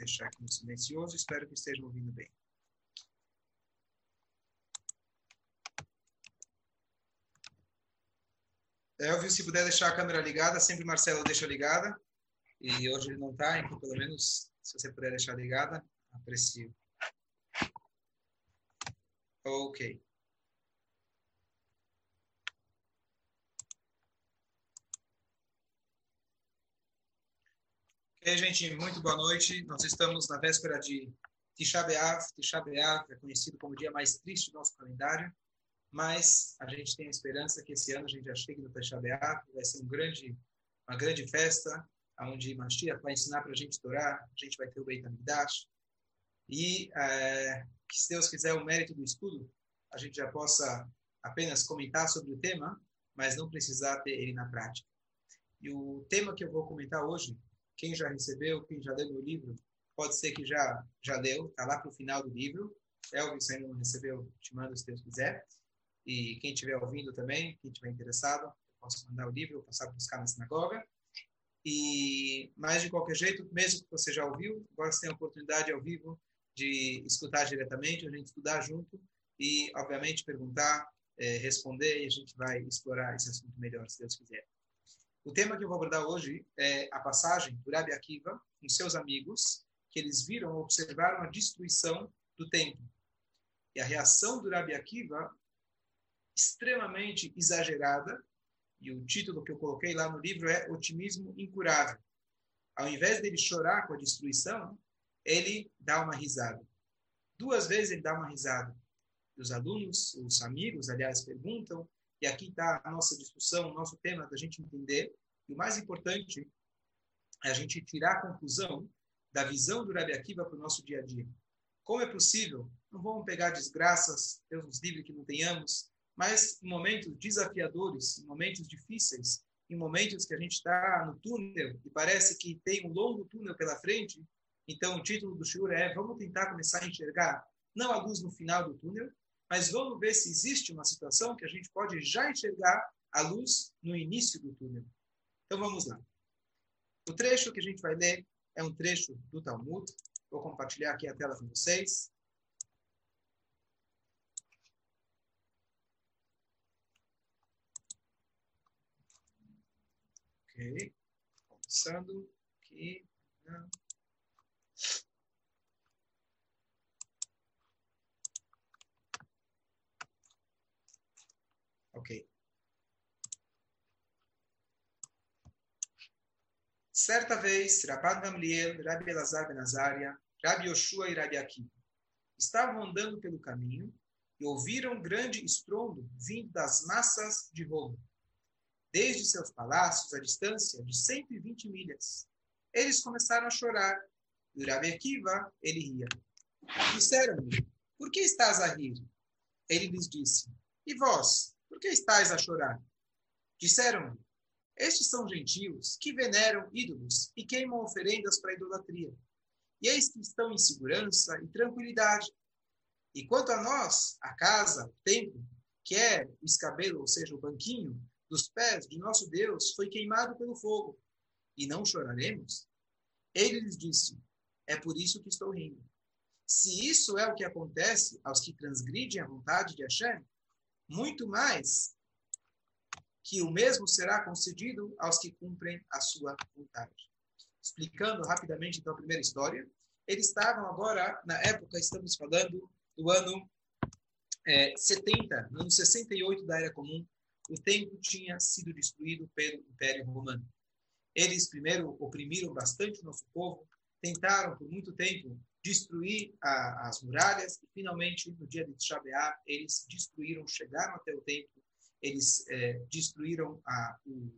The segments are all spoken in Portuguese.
deixar aqui no silencioso, espero que estejam ouvindo bem. Elvio, se puder deixar a câmera ligada, sempre Marcelo deixa ligada. E hoje ele não está, então pelo menos se você puder deixar ligada, aprecio. Ok. Ok, gente, muito boa noite. Nós estamos na véspera de Tisha B'Av. Tisha B'Av é conhecido como o dia mais triste do nosso calendário, mas a gente tem a esperança que esse ano a gente já chegue no Tisha B'Av. Vai ser um grande, uma grande festa, onde Mashiach vai ensinar para a gente orar. A gente vai ter o Beit HaMikdash. E é, que, se Deus quiser, o mérito do estudo, a gente já possa apenas comentar sobre o tema, mas não precisar ter ele na prática. E o tema que eu vou comentar hoje quem já recebeu, quem já leu meu livro, pode ser que já já leu, está lá para o final do livro. Elvis ainda não recebeu, te mando se Deus quiser. E quem estiver ouvindo também, quem estiver interessado, eu posso mandar o livro, passar a buscar na sinagoga. E, mas, de qualquer jeito, mesmo que você já ouviu, agora você tem a oportunidade ao vivo de escutar diretamente, a gente estudar junto e, obviamente, perguntar, é, responder e a gente vai explorar esse assunto melhor, se Deus quiser. O tema que eu vou abordar hoje é a passagem do Rabi Akiva com seus amigos, que eles viram, observaram a destruição do templo. E a reação do Rabi Akiva, extremamente exagerada, e o título que eu coloquei lá no livro é Otimismo Incurável. Ao invés dele chorar com a destruição, ele dá uma risada. Duas vezes ele dá uma risada. E os alunos, os amigos, aliás, perguntam e aqui está a nossa discussão, o nosso tema da gente entender. E o mais importante é a gente tirar a conclusão da visão do Rabi Akiva para o nosso dia a dia. Como é possível? Não vamos pegar desgraças, Deus nos livre que não tenhamos, mas em momentos desafiadores, em momentos difíceis, em momentos que a gente está no túnel e parece que tem um longo túnel pela frente, então o título do Shur é Vamos tentar começar a enxergar não a luz no final do túnel, mas vamos ver se existe uma situação que a gente pode já enxergar a luz no início do túnel. Então vamos lá. O trecho que a gente vai ler é um trecho do Talmud. Vou compartilhar aqui a tela com vocês. Ok. Começando aqui. Ok. Certa vez, Rabban Gamliel, Rabi Elazar ben Azaria, Rabi Yoshua e Rabi Akiva estavam andando pelo caminho e ouviram grande estrondo vindo das massas de Roma, desde seus palácios à distância de 120 milhas. Eles começaram a chorar e o Rabi Akiva, ele ria. Disseram-lhe, por que estás a rir? Ele lhes disse, e vós, por que estáis a chorar? Disseram-lhe, estes são gentios que veneram ídolos e queimam oferendas para idolatria. E eis que estão em segurança e tranquilidade. E quanto a nós, a casa, o templo, que é o escabelo, ou seja, o banquinho dos pés de nosso Deus, foi queimado pelo fogo. E não choraremos? Ele lhes disse: É por isso que estou rindo. Se isso é o que acontece aos que transgridem a vontade de Hashem, muito mais que o mesmo será concedido aos que cumprem a sua vontade. Explicando rapidamente então a primeira história, eles estavam agora, na época, estamos falando do ano é, 70, no ano 68 da Era Comum, o templo tinha sido destruído pelo Império Romano. Eles primeiro oprimiram bastante o nosso povo, tentaram por muito tempo destruir a, as muralhas e finalmente no dia de Shabeá eles destruíram, chegaram até o templo, eles é, destruíram a, o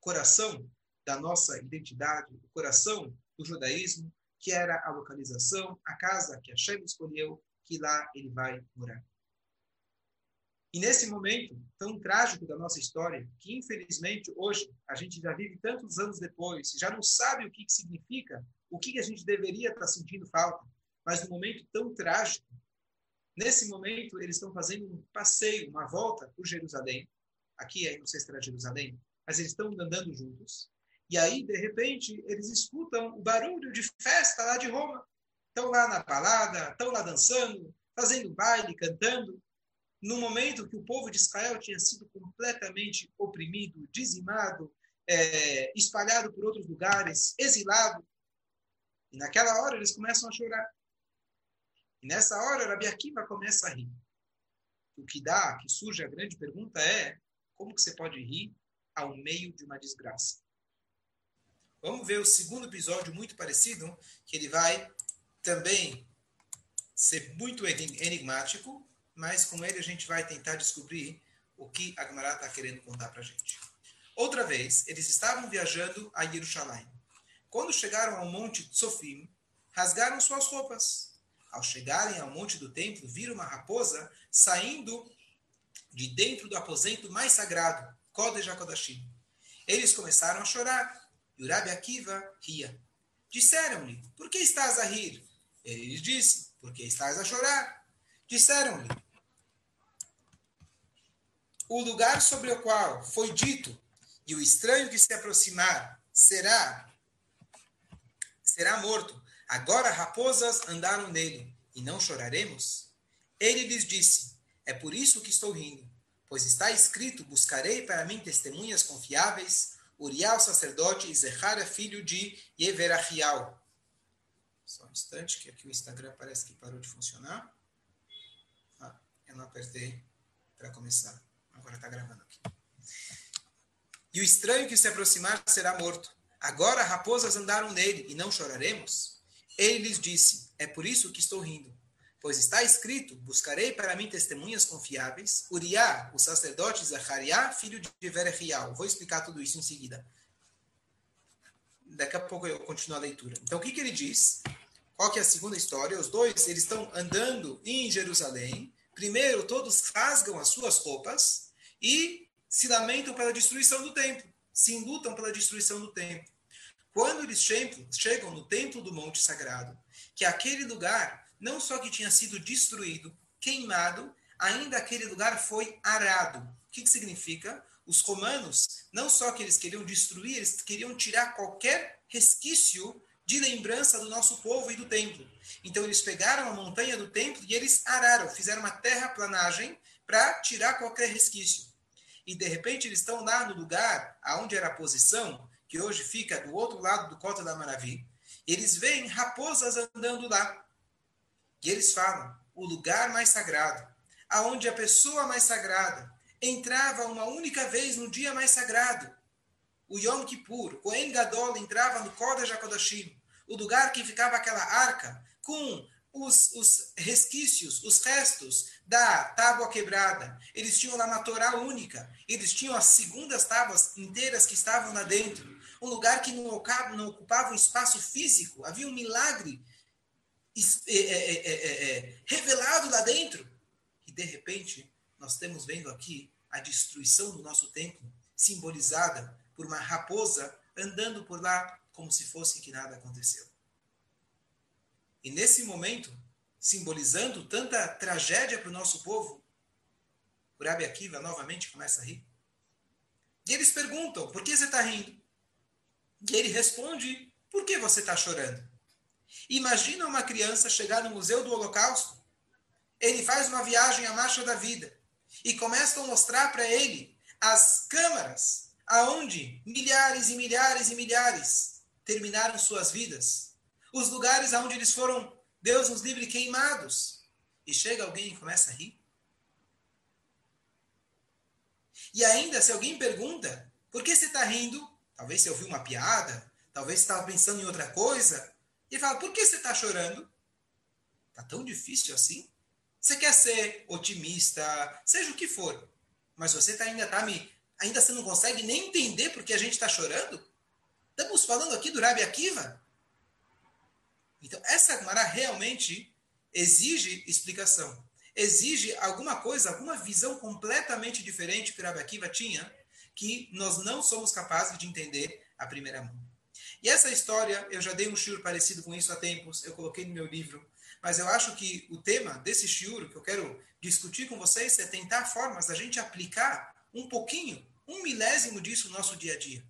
coração da nossa identidade, o coração do judaísmo, que era a localização, a casa que Hashem escolheu, que lá ele vai morar. E nesse momento tão trágico da nossa história, que infelizmente hoje a gente já vive tantos anos depois, já não sabe o que, que significa, o que, que a gente deveria estar sentindo falta, mas no momento tão trágico, nesse momento eles estão fazendo um passeio, uma volta por Jerusalém. Aqui, não sei se era Jerusalém, mas eles estão andando juntos. E aí, de repente, eles escutam o barulho de festa lá de Roma. Estão lá na balada, estão lá dançando, fazendo baile, cantando. No momento que o povo de Israel tinha sido completamente oprimido, dizimado, é, espalhado por outros lugares, exilado. E naquela hora eles começam a chorar. E nessa hora, Rabi Akiva começa a rir. O que dá, que surge a grande pergunta é: como que você pode rir ao meio de uma desgraça? Vamos ver o segundo episódio muito parecido, que ele vai também ser muito enigmático, mas com ele a gente vai tentar descobrir o que a Gemara está querendo contar para a gente. Outra vez, eles estavam viajando a Jerusalém. Quando chegaram ao monte Tsofim, rasgaram suas roupas. Ao chegarem ao monte do templo, viram uma raposa saindo de dentro do aposento mais sagrado, Kodesh HaKodashim. Eles começaram a chorar e o Rabi Akiva ria. Disseram-lhe, por que estás a rir? Ele disse, por que estás a chorar? Disseram-lhe, o lugar sobre o qual foi dito, e o estranho que se aproximar será será morto. Agora raposas andaram nele, e não choraremos? Ele lhes disse, é por isso que estou rindo, pois está escrito, buscarei para mim testemunhas confiáveis, Uriel, sacerdote, e Zechara, filho de Yeverachial. Só um instante, que aqui o Instagram parece que parou de funcionar. Ah, eu não apertei para começar. Agora está gravando aqui. E o estranho que se aproximar será morto. Agora raposas andaram nele, e não choraremos? Ele lhes disse: É por isso que estou rindo. Pois está escrito: Buscarei para mim testemunhas confiáveis. Uriá, o sacerdote Zachariá, filho de Verechial. Vou explicar tudo isso em seguida. Daqui a pouco eu continuo a leitura. Então, o que, que ele diz? Qual que é a segunda história? Os dois, eles estão andando em Jerusalém. Primeiro, todos rasgam as suas roupas e se lamentam pela destruição do templo. Se lutam pela destruição do templo. Quando eles chegam no templo do Monte Sagrado, que aquele lugar não só que tinha sido destruído, queimado, ainda aquele lugar foi arado. O que, que significa? Os romanos, não só que eles queriam destruir, eles queriam tirar qualquer resquício de lembrança do nosso povo e do templo. Então eles pegaram a montanha do templo e eles araram, fizeram uma terraplanagem para tirar qualquer resquício. E de repente eles estão lá no lugar aonde era a posição, que hoje fica do outro lado do Cota da Maravilha. Eles veem raposas andando lá. E eles falam: o lugar mais sagrado, aonde a pessoa mais sagrada entrava uma única vez no dia mais sagrado, o Yom Kippur, Kohen Gadol entrava no Kodesh HaKodashim, o lugar que ficava aquela arca com os, os, resquícios, os restos da tábua quebrada. Eles tinham lá uma Torá única. Eles tinham as segundas tábuas inteiras que estavam lá dentro. Um lugar que não ocupava, não ocupava um espaço físico. Havia um milagre é, é, é, revelado lá dentro. E de repente, nós estamos vendo aqui a destruição do nosso templo, simbolizada por uma raposa andando por lá como se fosse que nada aconteceu. E nesse momento, simbolizando tanta tragédia para o nosso povo, o Rabi Akiva novamente começa a rir. E eles perguntam, por que você está rindo? E ele responde, por que você está chorando? Imagina uma criança chegar no Museu do Holocausto, ele faz uma viagem à marcha da vida e começam a mostrar para ele as câmaras aonde milhares e milhares e milhares terminaram suas vidas, os lugares aonde eles foram, Deus nos livre, queimados. E chega alguém e começa a rir. E ainda, se alguém pergunta, por que você está rindo? Talvez você ouviu uma piada, talvez você estava pensando em outra coisa, e fala: por que você está chorando? Está tão difícil assim? Você quer ser otimista, seja o que for, mas você tá, ainda está me. Ainda você não consegue nem entender por que a gente está chorando? Estamos falando aqui do Rabi Akiva. Então, essa Gemara realmente exige explicação. Exige alguma coisa, alguma visão completamente diferente que o Rabi Akiva tinha, que nós não somos capazes de entender à primeira mão. E essa história, eu já dei um shiur parecido com isso há tempos, eu coloquei no meu livro, mas eu acho que o tema desse shiur que eu quero discutir com vocês é tentar formas da gente aplicar um pouquinho, um milésimo disso no nosso dia a dia.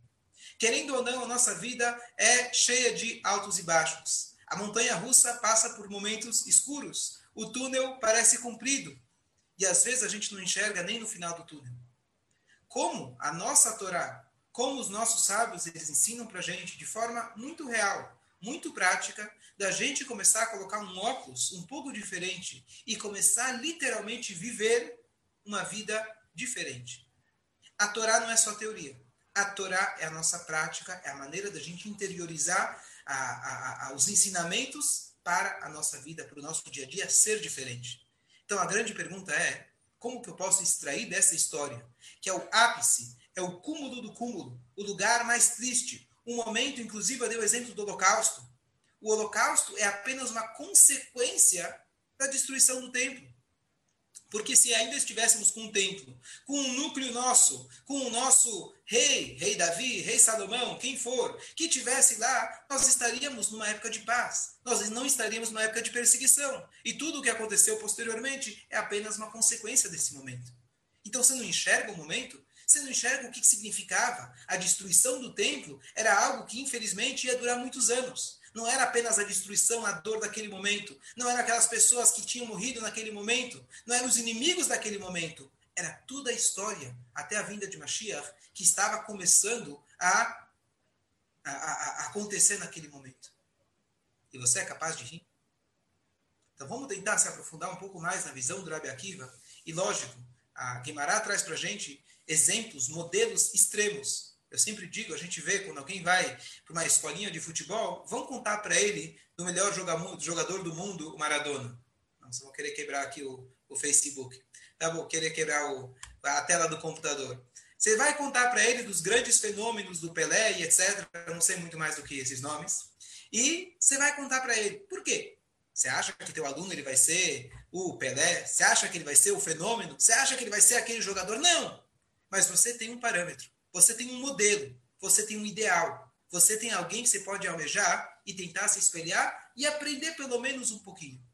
Querendo ou não, a nossa vida é cheia de altos e baixos. A montanha russa passa por momentos escuros. O túnel parece comprido. E às vezes a gente não enxerga nem no final do túnel. Como a nossa Torá, como os nossos sábios, eles ensinam para a gente de forma muito real, muito prática, da gente começar a colocar um óculos um pouco diferente e começar literalmente viver uma vida diferente. A Torá não é só teoria. A Torá é a nossa prática, é a maneira da gente interiorizar a, a, a, os ensinamentos para a nossa vida, para o nosso dia a dia ser diferente. Então a grande pergunta é: como que eu posso extrair dessa história, que é o ápice, é o cúmulo do cúmulo, o lugar mais triste, um momento, inclusive eu dei o exemplo do Holocausto. O Holocausto é apenas uma consequência da destruição do templo. Porque se ainda estivéssemos com um templo, com um núcleo nosso, com o nosso rei, rei Davi, rei Salomão, quem for, que tivesse lá, nós estaríamos numa época de paz. Nós não estaríamos numa época de perseguição. E tudo o que aconteceu posteriormente é apenas uma consequência desse momento. Então você não enxerga o momento? Você não enxerga o que significava? A destruição do templo era algo que infelizmente ia durar muitos anos. Não era apenas a destruição, a dor daquele momento. Não eram aquelas pessoas que tinham morrido naquele momento. Não eram os inimigos daquele momento. Era toda a história, até a vinda de Mashiach, que estava começando a, a, a acontecer naquele momento. E você é capaz de rir? Então vamos tentar se aprofundar um pouco mais na visão do Rabi Akiva. E lógico, a Guimarães traz para a gente exemplos, modelos extremos eu sempre digo, a gente vê quando alguém vai para uma escolinha de futebol, vão contar para ele do melhor jogador do mundo, o Maradona. Não, vocês vão querer quebrar aqui o, o Facebook. Tá bom, querer quebrar o, a tela do computador. Você vai contar para ele dos grandes fenômenos do Pelé e etc. Eu não sei muito mais do que esses nomes. E você vai contar para ele. Por quê? Você acha que teu aluno ele vai ser o Pelé? Você acha que ele vai ser o fenômeno? Você acha que ele vai ser aquele jogador? Não! Mas você tem um parâmetro. Você tem um modelo, você tem um ideal, você tem alguém que você pode almejar e tentar se espelhar e aprender pelo menos um pouquinho.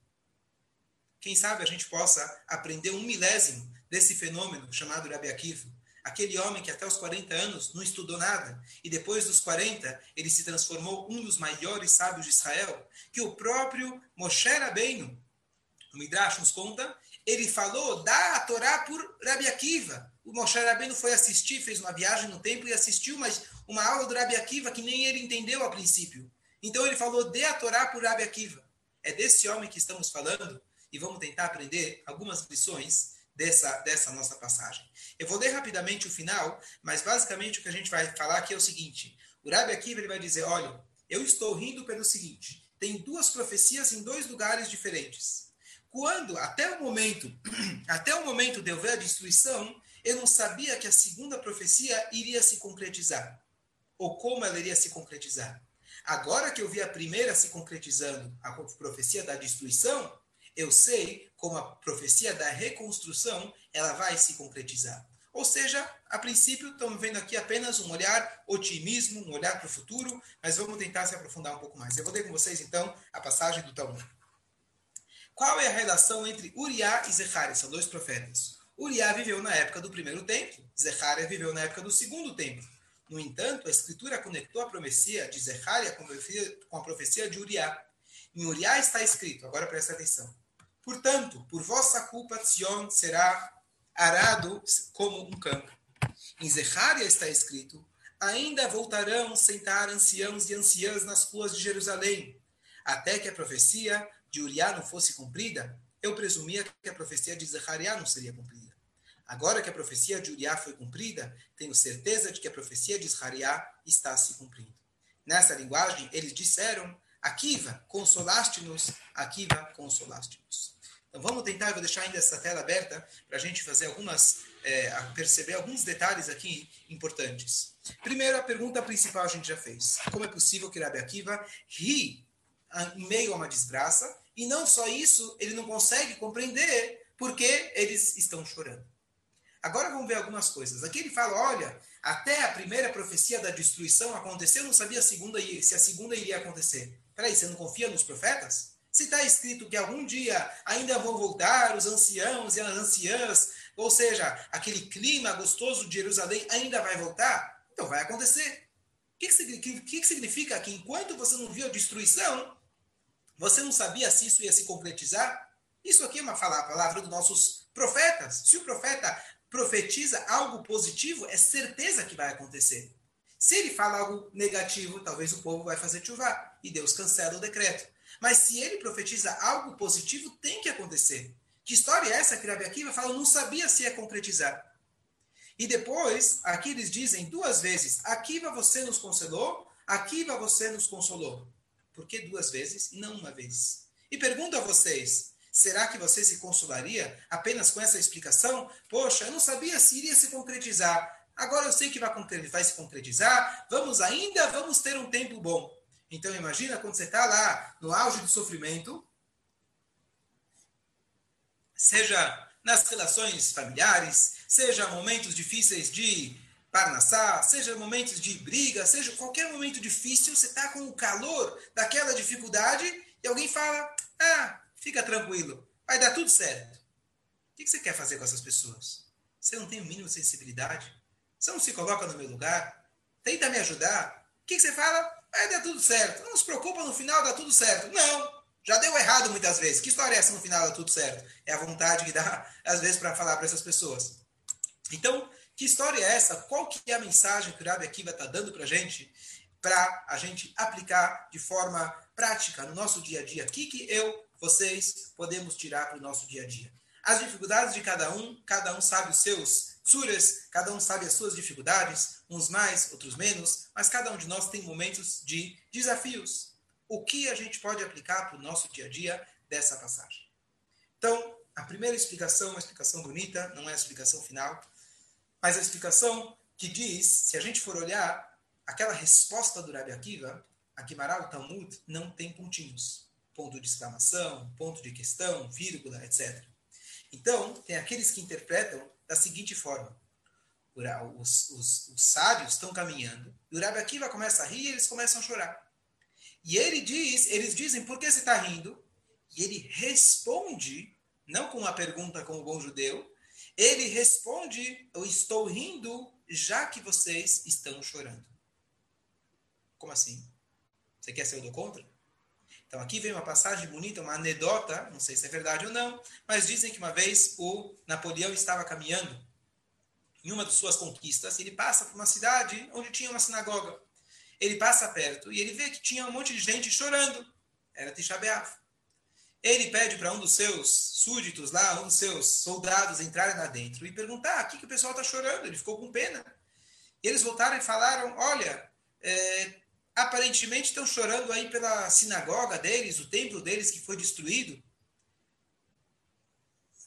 Quem sabe a gente possa aprender um milésimo desse fenômeno chamado Rabi Akiva, aquele homem que até os 40 anos não estudou nada e depois dos 40 ele se transformou um dos maiores sábios de Israel, que o próprio Moshe Rabbeinu, o Midrash nos conta, ele falou da Torá por Rabi Akiva, o Moshe Rabbeinu foi assistir, fez uma viagem no tempo e assistiu mas uma aula do Rabi Akiva que nem ele entendeu a princípio. Então ele falou, dê a Torá por Rabi Akiva. É desse homem que estamos falando e vamos tentar aprender algumas lições dessa, dessa nossa passagem. Eu vou ler rapidamente o final, mas basicamente o que a gente vai falar aqui é o seguinte. O Rabi Akiva ele vai dizer, olha, eu estou rindo pelo seguinte, tem duas profecias em dois lugares diferentes. Quando, até o momento, até o momento de eu ver a destruição, eu não sabia que a segunda profecia iria se concretizar, ou como ela iria se concretizar. Agora que eu vi a primeira se concretizando, a profecia da destruição, eu sei como a profecia da reconstrução ela vai se concretizar. Ou seja, a princípio, estamos vendo aqui apenas um olhar otimismo, um olhar para o futuro, mas vamos tentar se aprofundar um pouco mais. Eu vou ler com vocês, então, a passagem do Talmud. Qual é a relação entre Uriá e Zechariah? São dois profetas. Uriá viveu na época do primeiro templo, Zecharia viveu na época do segundo templo. No entanto, a escritura conectou a profecia de Zecharia com a profecia de Uriá. Em Uriá está escrito, agora presta atenção. Portanto, por vossa culpa, Sion será arado como um campo. Em Zecharia está escrito, ainda voltarão sentar anciãos e anciãs nas ruas de Jerusalém, até que a profecia de Uriá não fosse cumprida, eu presumia que a profecia de Zechariah não seria cumprida. Agora que a profecia de Uriah foi cumprida, tenho certeza de que a profecia de Zechariah está se cumprindo. Nessa linguagem, eles disseram, Akiva, consolaste-nos, Akiva, consolaste-nos. Então vamos tentar, vou deixar ainda essa tela aberta para a gente fazer algumas, é, perceber alguns detalhes aqui importantes. Primeiro, a pergunta principal a gente já fez. Como é possível que Rabi Akiva ri em meio a uma desgraça e não só isso, ele não consegue compreender porque eles estão chorando. Agora vamos ver algumas coisas. Aqui ele fala: olha, até a primeira profecia da destruição aconteceu, não sabia a segunda, se a segunda iria acontecer. Peraí, você não confia nos profetas? Se está escrito que algum dia ainda vão voltar os anciãos e as anciãs, ou seja, aquele clima gostoso de Jerusalém ainda vai voltar, então vai acontecer. O que, que, que significa que enquanto você não viu a destruição, você não sabia se isso ia se concretizar? Isso aqui é uma palavra dos nossos profetas. Se o profeta profetiza algo positivo, é certeza que vai acontecer. Se ele fala algo negativo, talvez o povo vai fazer chuva e Deus cancela o decreto. Mas se ele profetiza algo positivo, tem que acontecer. Que história é essa que Rabi Akiva fala? Não sabia se ia concretizar. E depois, aqui eles dizem duas vezes: Akiva você nos consolou, Akiva você nos consolou. Por que duas vezes e não uma vez? E pergunto a vocês: será que você se consolaria apenas com essa explicação? Poxa, eu não sabia se iria se concretizar. Agora eu sei que vai, vai se concretizar. Vamos ainda, vamos ter um tempo bom. Então imagina quando você está lá no auge do sofrimento, seja nas relações familiares, seja momentos difíceis de parnassá, seja momentos de briga, seja qualquer momento difícil, você está com o calor daquela dificuldade e alguém fala: ah, fica tranquilo, vai dar tudo certo. O que você quer fazer com essas pessoas? Você não tem o mínimo de sensibilidade? Você não se coloca no meu lugar? Tenta me ajudar? O que você fala? Vai dar tudo certo. Não se preocupa, no final dá tudo certo. Não, já deu errado muitas vezes. Que história é essa no final dá tudo certo? É a vontade que dá, às vezes, para falar para essas pessoas. Então, que história é essa? Qual que é a mensagem que o Rabi Akiva está dando para a gente, para a gente aplicar de forma prática no nosso dia a dia? O que, que eu, vocês, podemos tirar para o nosso dia a dia? As dificuldades de cada um, cada um sabe os seus suras, cada um sabe as suas dificuldades, uns mais, outros menos, mas cada um de nós tem momentos de desafios. O que a gente pode aplicar para o nosso dia a dia dessa passagem? Então, a primeira explicação, uma explicação bonita, não é a explicação final, mas a explicação que diz, se a gente for olhar, aquela resposta do Rabi Akiva, a Guimarães, o Talmud, não tem pontinhos. Ponto de exclamação, ponto de questão, vírgula, etc. Então, tem aqueles que interpretam da seguinte forma. Os, os, os sábios estão caminhando, e o Rabi Akiva começa a rir e eles começam a chorar. E ele diz, eles dizem, por que você está rindo? E ele responde, não com uma pergunta como bom judeu, ele responde: Eu estou rindo já que vocês estão chorando. Como assim? Você quer ser o do contra? Então aqui vem uma passagem bonita, uma anedota, não sei se é verdade ou não, mas dizem que uma vez o Napoleão estava caminhando em uma de suas conquistas, ele passa por uma cidade onde tinha uma sinagoga. Ele passa perto e ele vê que tinha um monte de gente chorando. Era Tisha B'Av ele pede para um dos seus súditos lá, um dos seus soldados entrarem lá dentro e perguntar: o que, que o pessoal está chorando? Ele ficou com pena. Eles voltaram e falaram: olha, é, aparentemente estão chorando aí pela sinagoga deles, o templo deles que foi destruído.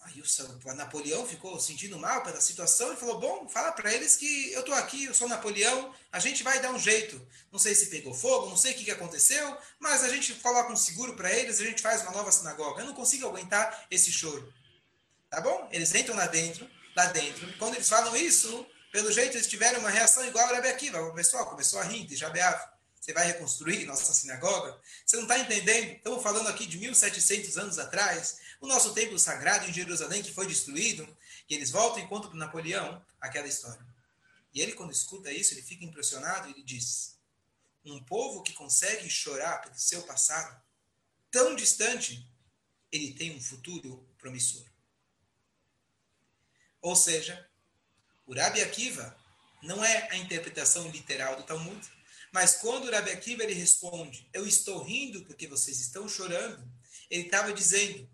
Aí o Napoleão ficou sentindo mal pela situação e falou: Bom, fala para eles que eu estou aqui, eu sou Napoleão, a gente vai dar um jeito. Não sei se pegou fogo, não sei o que, que aconteceu, mas a gente coloca um seguro para eles, a gente faz uma nova sinagoga. Eu não consigo aguentar esse choro. Tá bom? Eles entram lá dentro, lá dentro. Quando eles falam isso, pelo jeito eles tiveram uma reação igual a Rebbe Akiva. O pessoal começou a rir, já Você vai reconstruir nossa sinagoga? Você não está entendendo? Estamos falando aqui de 1700 anos atrás o nosso templo sagrado em Jerusalém que foi destruído, e eles voltam e contam para Napoleão aquela história. E ele, quando escuta isso, ele fica impressionado e ele diz: Um povo que consegue chorar pelo seu passado tão distante, ele tem um futuro promissor. Ou seja, o Rabi Akiva não é a interpretação literal do Talmud, mas quando o Rabi Akiva ele responde: Eu estou rindo porque vocês estão chorando, ele estava dizendo: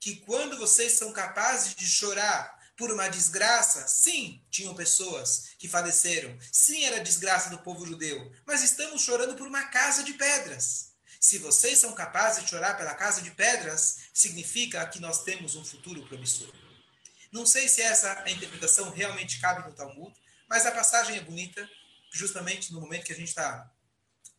que quando vocês são capazes de chorar por uma desgraça, sim, tinham pessoas que faleceram, sim, era desgraça do povo judeu, mas estamos chorando por uma casa de pedras. Se vocês são capazes de chorar pela casa de pedras, significa que nós temos um futuro promissor. Não sei se essa interpretação realmente cabe no Talmud, mas a passagem é bonita, justamente no momento que a gente está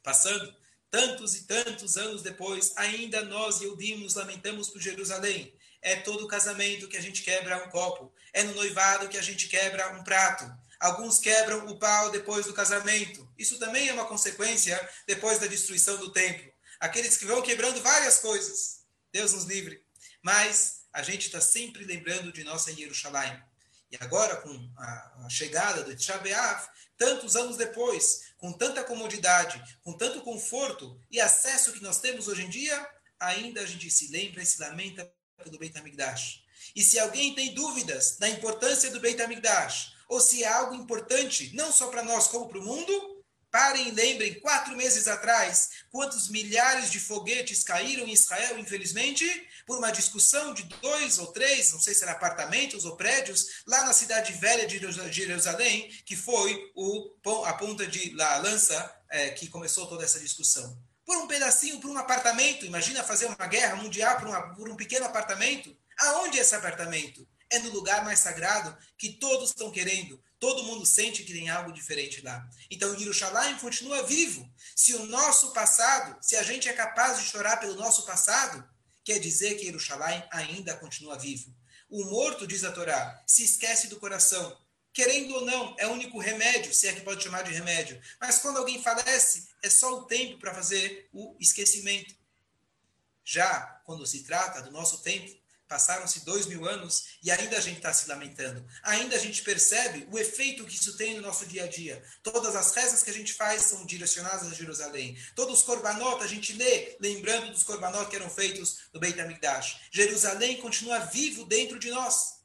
passando, Tantos e tantos anos depois, ainda nós, Eudim, nos lamentamos por Jerusalém. É todo casamento que a gente quebra um copo. É no noivado que a gente quebra um prato. Alguns quebram o pau depois do casamento. Isso também é uma consequência depois da destruição do templo. Aqueles que vão quebrando várias coisas. Deus nos livre. Mas a gente está sempre lembrando de nossa Jerusalém. E agora, com a, chegada do Tisha tantos anos depois, com tanta comodidade, com tanto conforto e acesso que nós temos hoje em dia, ainda a gente se lembra e se lamenta pelo Beit HaMikdash. E se alguém tem dúvidas da importância do Beit HaMikdash, ou se é algo importante, não só para nós, como para o mundo, Parem e lembrem, quatro meses atrás, quantos milhares de foguetes caíram em Israel, infelizmente, por uma discussão de dois ou três, não sei se eram apartamentos ou prédios, lá na cidade velha de Jerusalém, que foi o, a ponta de a lança é, que começou toda essa discussão. Por um pedacinho, por um apartamento, imagina fazer uma guerra mundial por, uma, por um pequeno apartamento. Aonde é esse apartamento? É no lugar mais sagrado que todos estão querendo, Todo mundo sente que tem algo diferente lá. Então, Yerushalayim continua vivo. Se o nosso passado, se a gente é capaz de chorar pelo nosso passado, quer dizer que Yerushalayim ainda continua vivo. O morto, diz a Torá, se esquece do coração. Querendo ou não, é o único remédio, se é que pode chamar de remédio. Mas quando alguém falece, é só o tempo para fazer o esquecimento. Já quando se trata do nosso tempo, Passaram-se dois mil anos e ainda a gente está se lamentando. Ainda a gente percebe o efeito que isso tem no nosso dia a dia. Todas as rezas que a gente faz são direcionadas a Jerusalém. Todos os korbanot a gente lê, lembrando dos korbanot que eram feitos no Beit HaMikdash. Jerusalém continua vivo dentro de nós.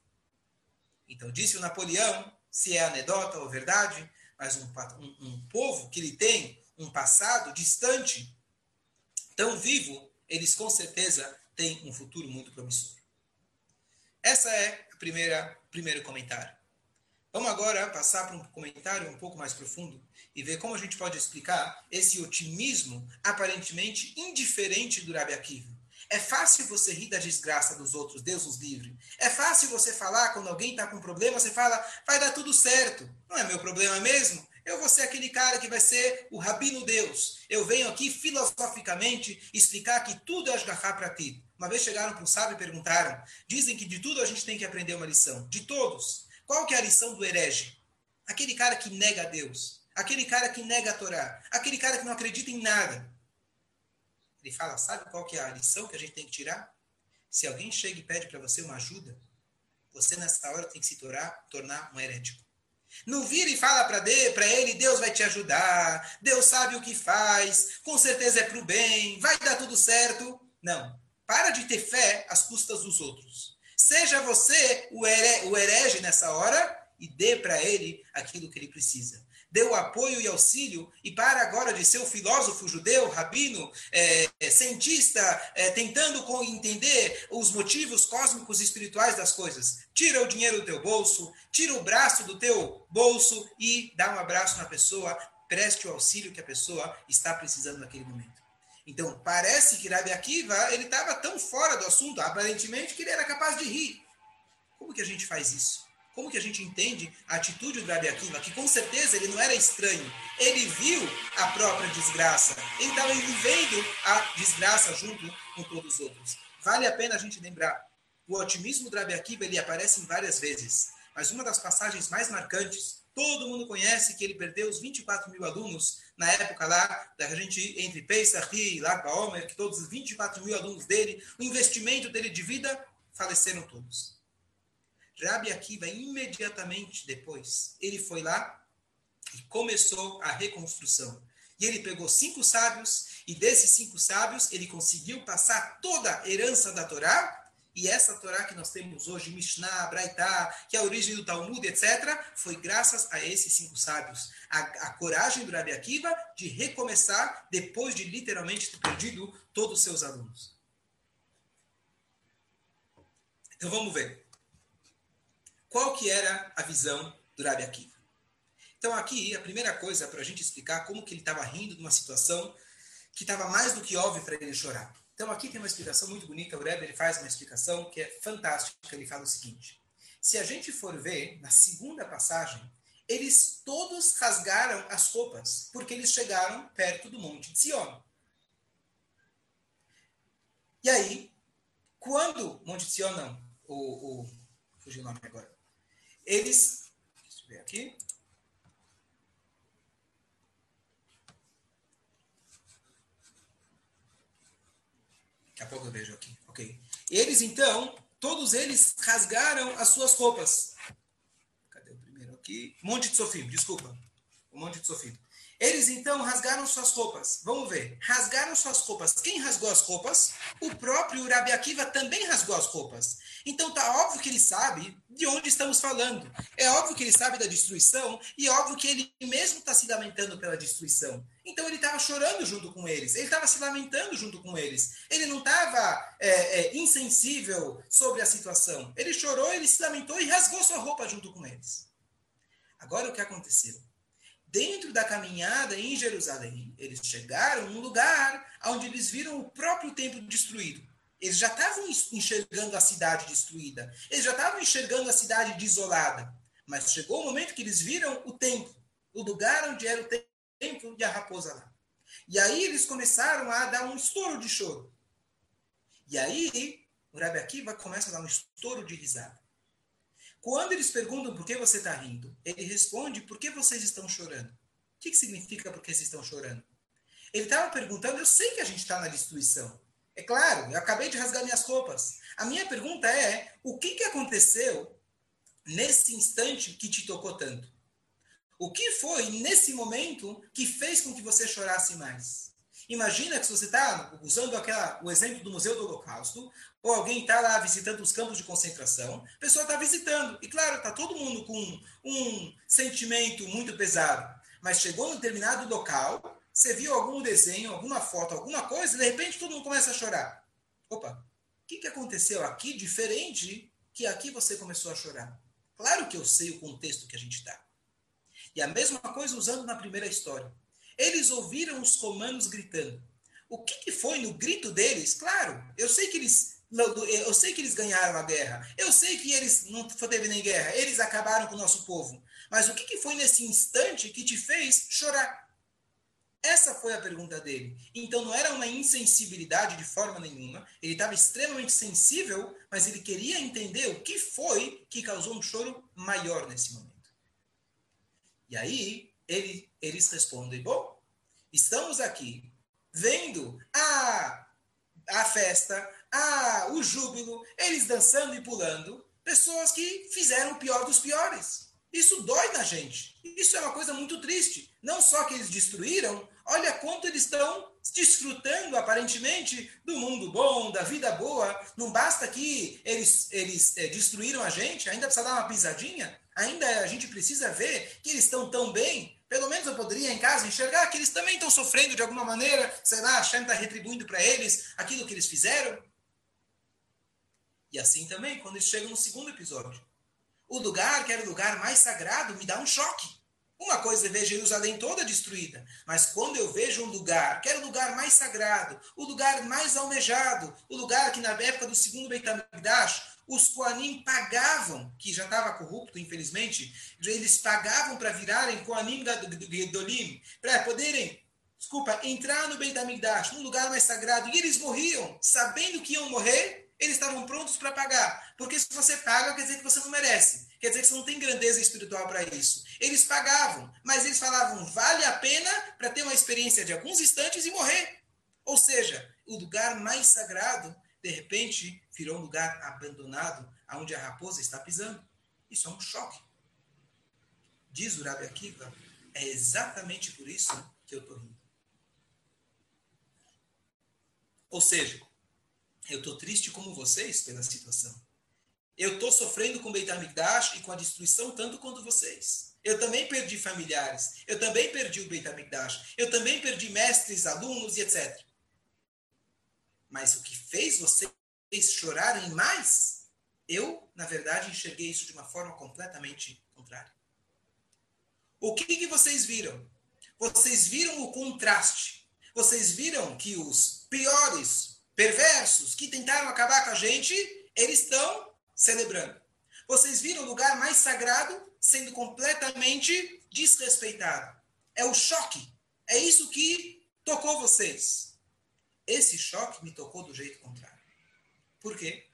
Então disse o Napoleão, se é anedota ou verdade, mas um, um, um povo que ele tem um passado distante, tão vivo, eles com certeza têm um futuro muito promissor. Essa é a primeira primeiro comentário. Vamos agora passar para um comentário um pouco mais profundo e ver como a gente pode explicar esse otimismo aparentemente indiferente do Rabi Akiva. É fácil você rir da desgraça dos outros, Deus os livre. É fácil você falar quando alguém está com problema, você fala, vai dar tudo certo. Não é meu problema mesmo? Eu vou ser aquele cara que vai ser o Rabino Deus. Eu venho aqui filosoficamente explicar que tudo é para ti. Uma vez chegaram para um sábio e perguntaram: dizem que de tudo a gente tem que aprender uma lição. De todos. Qual que é a lição do herege? Aquele cara que nega a Deus. Aquele cara que nega a Torá. Aquele cara que não acredita em nada. Ele fala: sabe qual que é a lição que a gente tem que tirar? Se alguém chega e pede para você uma ajuda, você nessa hora tem que se tornar, um herético. Não vira e fala para ele, Deus vai te ajudar, Deus sabe o que faz, com certeza é para o bem, vai dar tudo certo. Não. Para de ter fé às custas dos outros. Seja você o, herege nessa hora e dê para ele aquilo que ele precisa. Dê o apoio e auxílio, e para agora de ser o filósofo judeu, rabino, é, cientista, é, tentando entender os motivos cósmicos e espirituais das coisas. Tira o dinheiro do teu bolso, tira o braço do teu bolso e dá um abraço na pessoa, preste o auxílio que a pessoa está precisando naquele momento. Então, parece que Rabi Akiva, ele estava tão fora do assunto, aparentemente, que ele era capaz de rir. Como que a gente faz isso? Como que a gente entende a atitude do Rabi Akiva? Que com certeza ele não era estranho. Ele viu a própria desgraça. Ele estava vivendo a desgraça junto com todos os outros. Vale a pena a gente lembrar. O otimismo do Rabi Akiva, ele aparece em várias vezes. Mas uma das passagens mais marcantes Todo mundo conhece que ele perdeu os 24 mil alunos na época lá, da gente, entre Pesach e Lag Baomer, que todos os 24 mil alunos dele, o investimento dele de vida, faleceram todos. Rabi Akiva, imediatamente depois, ele foi lá e começou a reconstrução. E ele pegou cinco sábios, e desses cinco sábios, ele conseguiu passar toda a herança da Torá e essa Torá que nós temos hoje, Mishnah, Braitá, que é a origem do Talmud, etc., foi graças a esses cinco sábios. A, a coragem do Rabi Akiva de recomeçar depois de literalmente ter perdido todos os seus alunos. Então vamos ver. Qual que era a visão do Rabi Akiva? Então aqui, a primeira coisa para a gente explicar como que ele estava rindo de uma situação que estava mais do que óbvio para ele chorar. Então aqui tem uma explicação muito bonita, o Rebbe ele faz uma explicação que é fantástica, ele fala o seguinte, se a gente for ver na segunda passagem, eles todos rasgaram as roupas, porque eles chegaram perto do Monte de. E aí, quando, Monte de não, o, o fugiu o nome agora, eles, deixa eu ver aqui, Daqui a pouco eu vejo aqui. Ok. Eles, então, todos eles rasgaram as suas roupas. aqui. Monte de Sofim, desculpa. O Monte de Sofim. Eles então rasgaram suas roupas. Vamos ver. Rasgaram suas roupas. Quem rasgou as roupas? O próprio Rabi Akiva também rasgou as roupas. Então tá óbvio que ele sabe de onde estamos falando. É óbvio que ele sabe da destruição e óbvio que ele mesmo está se lamentando pela destruição. Então ele estava chorando junto com eles. Ele estava se lamentando junto com eles. Ele não estava é, é, insensível sobre a situação. Ele chorou, ele se lamentou e rasgou sua roupa junto com eles. Agora o que aconteceu? dentro da caminhada em Jerusalém, eles chegaram num lugar onde eles viram o próprio templo destruído. Eles já estavam enxergando a cidade destruída. Eles já estavam enxergando a cidade desolada. Mas chegou o momento que eles viram o templo, o lugar onde era o templo de a raposa lá. E aí eles começaram a dar um estouro de choro. E aí o Rabi Akiva começa a dar um estouro de risada. Quando eles perguntam por que você está rindo, ele responde por que vocês estão chorando. O que, que significa por que vocês estão chorando? Ele estava perguntando, eu sei que a gente está na destruição. É claro, eu acabei de rasgar minhas roupas. A minha pergunta é, o que, que aconteceu nesse instante que te tocou tanto? O que foi nesse momento que fez com que você chorasse mais? Imagina que você está usando aquela, o exemplo do Museu do Holocausto, ou alguém está lá visitando os campos de concentração, a pessoa está visitando. E claro, está todo mundo com um sentimento muito pesado. Mas chegou num determinado local, você viu algum desenho, alguma foto, alguma coisa, e de repente todo mundo começa a chorar. Opa, o que, que aconteceu aqui diferente que aqui você começou a chorar? Claro que eu sei o contexto que a gente está. E a mesma coisa usando na primeira história. Eles ouviram os romanos gritando. O que, que foi no grito deles? Claro, eu sei que eles eu sei que eles ganharam a guerra. Eu sei que eles não teve nem guerra. Eles acabaram com o nosso povo. Mas o que, que foi nesse instante que te fez chorar? Essa foi a pergunta dele. Então não era uma insensibilidade de forma nenhuma. Ele estava extremamente sensível, mas ele queria entender o que foi que causou um choro maior nesse momento. E aí ele, eles respondem: Bom, estamos aqui vendo a, a festa, a, o júbilo, eles dançando e pulando, pessoas que fizeram o pior dos piores. Isso dói na gente. Isso é uma coisa muito triste. Não só que eles destruíram, olha quanto eles estão desfrutando, aparentemente, do mundo bom, da vida boa. Não basta que eles, eles é, destruíram a gente, ainda precisa dar uma pisadinha, ainda a gente precisa ver que eles estão tão bem pelo menos eu poderia em casa enxergar que eles também estão sofrendo de alguma maneira, sei lá, a Shem está retribuindo para eles aquilo que eles fizeram. E assim também, quando eles chegam no segundo episódio. O lugar que era o lugar mais sagrado me dá um choque. Uma coisa é ver Jerusalém toda destruída, mas quando eu vejo um lugar, que era o lugar mais sagrado, o lugar mais almejado, o lugar que na época do segundo Beit HaMikdash, os Koanim pagavam, que já estava corrupto, infelizmente, eles pagavam para virarem Koanim do Gedolim, para poderem, desculpa, entrar no Beit HaMikdash, num lugar mais sagrado, e eles morriam, sabendo que iam morrer, eles estavam prontos para pagar. Porque se você paga, quer dizer que você não merece. Quer dizer que você não tem grandeza espiritual para isso. Eles pagavam, mas eles falavam, vale a pena para ter uma experiência de alguns instantes e morrer. Ou seja, o lugar mais sagrado de repente virou um lugar abandonado onde a raposa está pisando. Isso é um choque. Diz o Rabi Akiva, é exatamente por isso que eu estou rindo. Ou seja, eu estou triste como vocês pela situação. Eu estou sofrendo com o Beit HaMikdash e com a destruição tanto quanto vocês. Eu também perdi familiares. Eu também perdi o Beit HaMikdash. Eu também perdi mestres, alunos e etc. Mas o que fez vocês chorarem mais, eu, na verdade, enxerguei isso de uma forma completamente contrária. O que, que vocês viram? Vocês viram o contraste. Vocês viram que os piores, perversos, que tentaram acabar com a gente, eles estão celebrando. Vocês viram o lugar mais sagrado sendo completamente desrespeitado. É o choque. É isso que tocou vocês. Esse choque me tocou do jeito contrário. Por quê?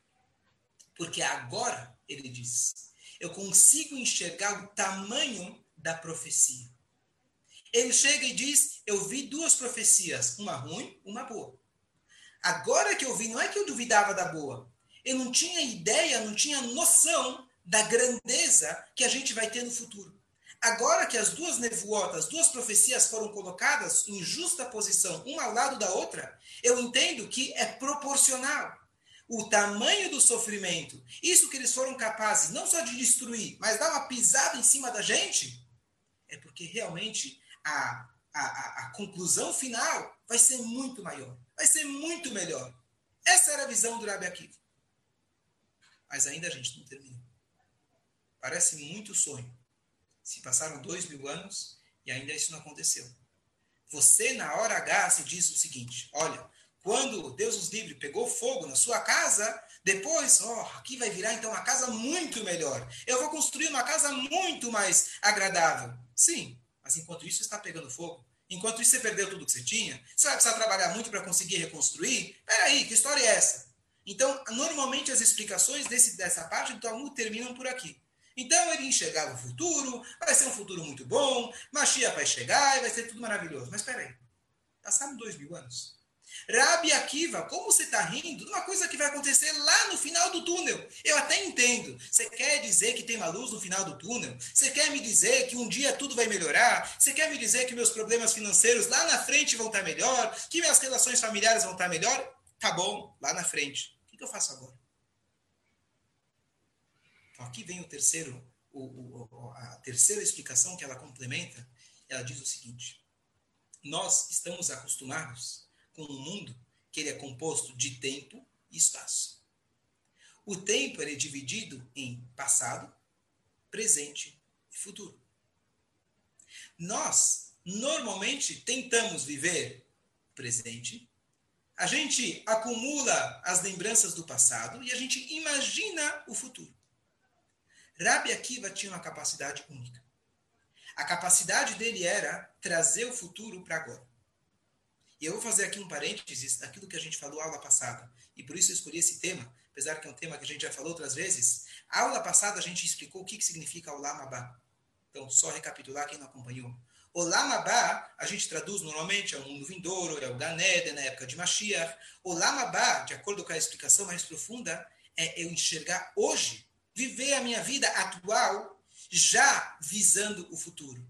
Porque agora, ele diz, eu consigo enxergar o tamanho da profecia. Ele chega e diz: Eu vi duas profecias, uma ruim, uma boa. Agora que eu vi, não é que eu duvidava da boa. Eu não tinha ideia, não tinha noção da grandeza que a gente vai ter no futuro. Agora que as duas nevoatas, as duas profecias foram colocadas em justa posição, uma ao lado da outra, eu entendo que é proporcional. O tamanho do sofrimento, isso que eles foram capazes não só de destruir, mas dar uma pisada em cima da gente, é porque realmente a, a, a conclusão final vai ser muito maior, vai ser muito melhor. Essa era a visão do Rabi Akiva. Mas ainda a gente não terminou. Parece muito sonho. Se passaram dois mil anos e ainda isso não aconteceu. Você, na hora H, se diz o seguinte: olha, quando Deus os livre pegou fogo na sua casa, depois, ó, oh, aqui vai virar então uma casa muito melhor. Eu vou construir uma casa muito mais agradável. Sim, mas enquanto isso está pegando fogo. Enquanto isso você perdeu tudo que você tinha. Você vai precisar trabalhar muito para conseguir reconstruir. Peraí, que história é essa? Então, normalmente as explicações desse, dessa parte do Talmud terminam por aqui. Então ele enxergava o futuro, vai ser um futuro muito bom, Mashiach vai chegar e vai ser tudo maravilhoso. Mas espera aí, passaram dois mil anos. Rabi Akiva, como você está rindo de uma coisa que vai acontecer lá no final do túnel? Eu até entendo. Você quer dizer que tem uma luz no final do túnel? Você quer me dizer que um dia tudo vai melhorar? Você quer me dizer que meus problemas financeiros lá na frente vão estar tá melhor? Que minhas relações familiares vão estar tá melhor? Tá bom, lá na frente. Que eu faço agora? Então, aqui vem o terceiro, o, o, a terceira explicação que ela complementa. Ela diz o seguinte: nós estamos acostumados com um mundo que ele é composto de tempo e espaço. O tempo é dividido em passado, presente e futuro. Nós normalmente tentamos viver presente, a gente acumula as lembranças do passado e a gente imagina o futuro. Rabi Akiva tinha uma capacidade única. A capacidade dele era trazer o futuro para agora. E eu vou fazer aqui um parênteses daquilo que a gente falou aula passada. E por isso eu escolhi esse tema, apesar que é um tema que a gente já falou outras vezes. A aula passada a gente explicou o que, que significa o Lamabá. Então, só recapitular quem não acompanhou. O Lamabá, a gente traduz normalmente, é o mundo vindouro, é o Ganeda, na época de Mashiach. O Lamabá, de acordo com a explicação mais profunda, é eu enxergar hoje viver a minha vida atual já visando o futuro.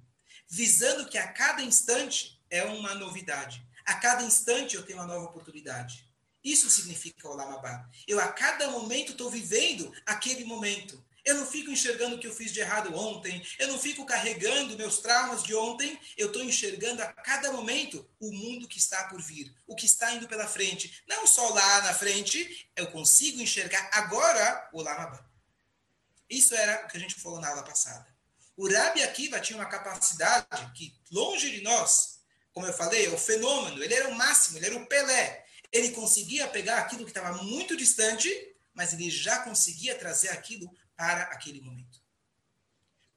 Visando que a cada instante é uma novidade. A cada instante eu tenho uma nova oportunidade. Isso significa o Lamabá. Eu a cada momento estou vivendo aquele momento. Eu não fico enxergando o que eu fiz de errado ontem. Eu não fico carregando meus traumas de ontem. Eu estou enxergando a cada momento o mundo que está por vir, o que está indo pela frente. Não só lá na frente, eu consigo enxergar agora o Lamabá. Isso era o que a gente falou na aula passada. O Rabi Akiva tinha uma capacidade que, longe de nós, como eu falei, é o fenômeno, ele era o máximo, ele era o Pelé. Ele conseguia pegar aquilo que estava muito distante, mas ele já conseguia trazer aquilo para aquele momento.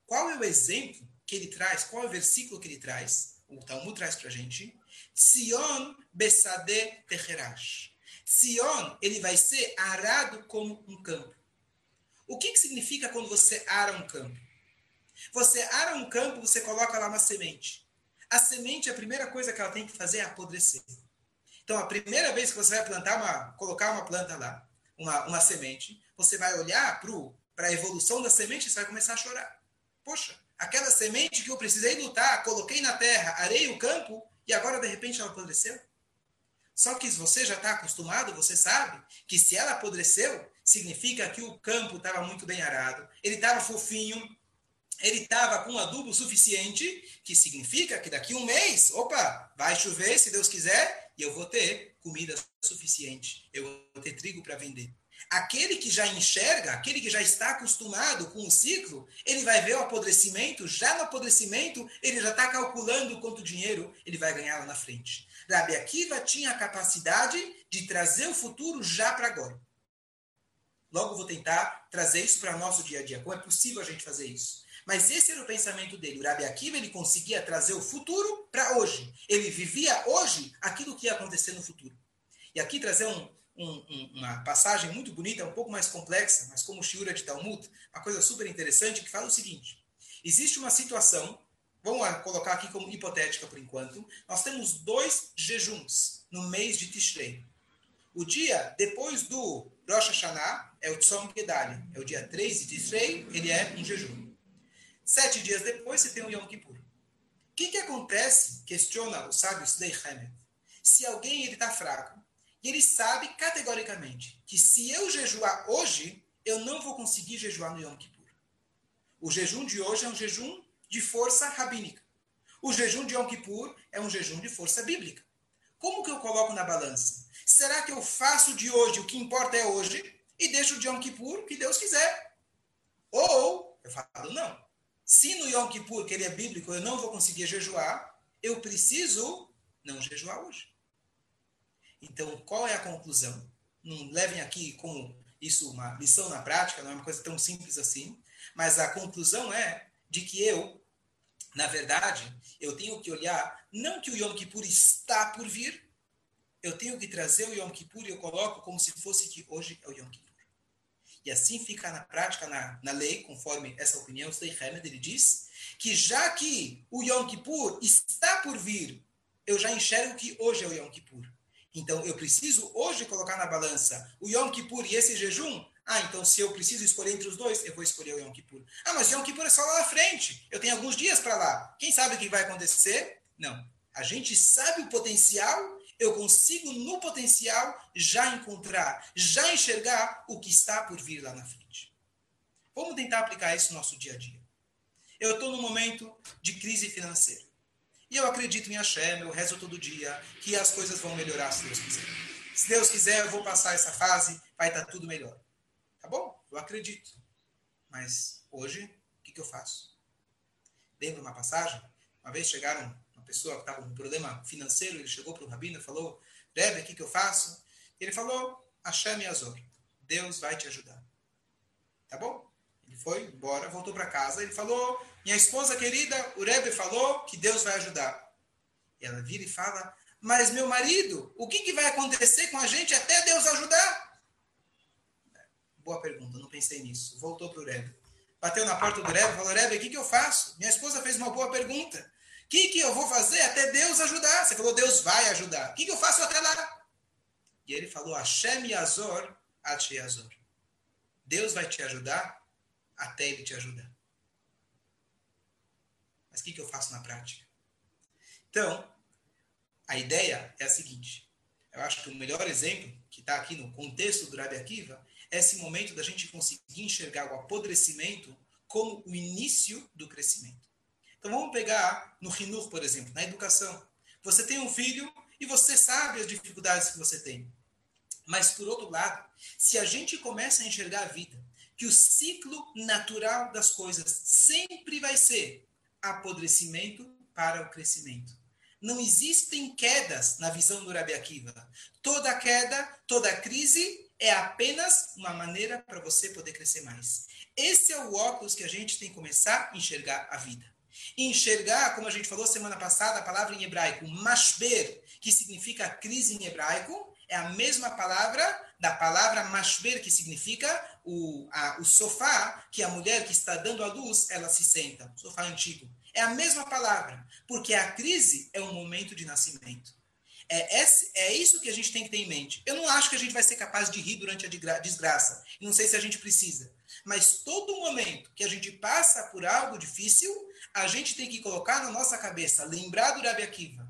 Qual é o exemplo que ele traz? Qual é o versículo que ele traz? O Talmud traz para a gente. Sion besade techerash. Sion, ele vai ser arado como um campo. O que, que significa quando você ara um campo? Você ara um campo, você coloca lá uma semente. A semente, a primeira coisa que ela tem que fazer é apodrecer. Então, a primeira vez que você vai plantar uma, colocar uma planta lá, uma, uma semente, você vai olhar para a evolução da semente você vai começar a chorar. Poxa, aquela semente que eu precisei lutar, coloquei na terra, arei o campo e agora de repente ela apodreceu. Só que você já está acostumado, você sabe que se ela apodreceu, significa que o campo estava muito bem arado, ele estava fofinho, ele estava com adubo suficiente, que significa que daqui um mês, opa, vai chover, se Deus quiser, e eu vou ter comida suficiente, eu vou ter trigo para vender. Aquele que já enxerga, aquele que já está acostumado com o ciclo, ele vai ver o apodrecimento, já no apodrecimento, ele já está calculando quanto dinheiro ele vai ganhar lá na frente. Rabi Akiva tinha a capacidade de trazer o futuro já para agora. Logo vou tentar trazer isso para o nosso dia a dia. Como é possível a gente fazer isso? Mas esse era o pensamento dele. O Rabi Akiva ele conseguia trazer o futuro para hoje. Ele vivia hoje aquilo que ia acontecer no futuro. E aqui trazer um, um, uma passagem muito bonita, um pouco mais complexa, mas como Shiura de Talmud, uma coisa super interessante que fala o seguinte: existe uma situação, vamos colocar aqui como hipotética por enquanto, nós temos dois jejuns no mês de Tishrei. O dia depois do Rosh Hashanah é o Tzom Gedalia, é o dia 3 de Tishrei, ele é um jejum. Sete dias depois, você tem o Yom Kippur. O que, que acontece? Questiona o sábio Slei Hamed. Se alguém está fraco, e ele sabe categoricamente que se eu jejuar hoje, eu não vou conseguir jejuar no Yom Kippur. O jejum de hoje é um jejum de força rabínica. O jejum de Yom Kippur é um jejum de força bíblica. Como que eu coloco na balança? Será que eu faço de hoje o que importa é hoje e deixo de Yom Kippur que Deus quiser? Ou eu falo, não. Se no Yom Kippur, que ele é bíblico, eu não vou conseguir jejuar, eu preciso não jejuar hoje. Então, qual é a conclusão? Não levem aqui como isso uma lição na prática, não é uma coisa tão simples assim, mas a conclusão é de que eu na verdade, eu tenho que olhar, não que o Yom Kippur está por vir, eu tenho que trazer o Yom Kippur e eu coloco como se fosse que hoje é o Yom Kippur. E assim fica na prática, na, na lei, conforme essa opinião, o Stei Hamed, ele diz que já que o Yom Kippur está por vir, eu já enxergo que hoje é o Yom Kippur. Então, eu preciso hoje colocar na balança o Yom Kippur e esse jejum ah, então se eu preciso escolher entre os dois, eu vou escolher o Yom Kippur. Ah, mas Yom Kippur é só lá na frente. Eu tenho alguns dias para lá. Quem sabe o que vai acontecer? Não. A gente sabe o potencial, eu consigo no potencial já encontrar, já enxergar o que está por vir lá na frente. Vamos tentar aplicar isso no nosso dia a dia. Eu estou num momento de crise financeira. E eu acredito em Hashem, eu rezo todo dia que as coisas vão melhorar se Deus quiser. Se Deus quiser, eu vou passar essa fase, vai estar tudo melhor. Tá bom, eu acredito. Mas hoje, o que, que eu faço? Lembra uma passagem? Uma vez chegaram uma pessoa que estava com um problema financeiro, ele chegou para o rabino e falou, Rebbe, o que, que eu faço? Ele falou, Hashem Azor, Deus vai te ajudar. Tá bom? Ele foi embora, voltou para casa, ele falou, minha esposa querida, o Rebbe falou que Deus vai ajudar. E ela vira e fala, mas meu marido, o que, que vai acontecer com a gente até Deus ajudar? Boa pergunta, não pensei nisso. Voltou para o Rebbe. Bateu na porta do Rebbe falou, Rebbe, o que, que eu faço? Minha esposa fez uma boa pergunta. O que, que eu vou fazer até Deus ajudar? Você falou, Deus vai ajudar. O que, que eu faço até lá? E ele falou, Hashem Yazor Ati Yazor. Deus vai te ajudar até ele te ajudar. Mas o que, que eu faço na prática? Então, a ideia é a seguinte. Eu acho que o melhor exemplo, que está aqui no contexto do Rabi Akiva, esse momento da gente conseguir enxergar o apodrecimento como o início do crescimento. Então vamos pegar no Rinur, por exemplo, na educação. Você tem um filho e você sabe as dificuldades que você tem. Mas por outro lado, se a gente começa a enxergar a vida, que o ciclo natural das coisas sempre vai ser apodrecimento para o crescimento. Não existem quedas na visão do Rabi Akiva. Toda queda, toda crise é apenas uma maneira para você poder crescer mais. Esse é o óculos que a gente tem que começar a enxergar a vida. Enxergar, como a gente falou semana passada, a palavra em hebraico, mashber, que significa crise em hebraico, é a mesma palavra da palavra mashber, que significa o, a, o sofá, que a mulher que está dando a luz, ela se senta. Sofá antigo. É a mesma palavra, porque a crise é um momento de nascimento. É, é, isso que a gente tem que ter em mente. Eu não acho que a gente vai ser capaz de rir durante a desgraça. Não sei se a gente precisa. Mas todo momento que a gente passa por algo difícil, a gente tem que colocar na nossa cabeça, lembrar do Rabi Akiva.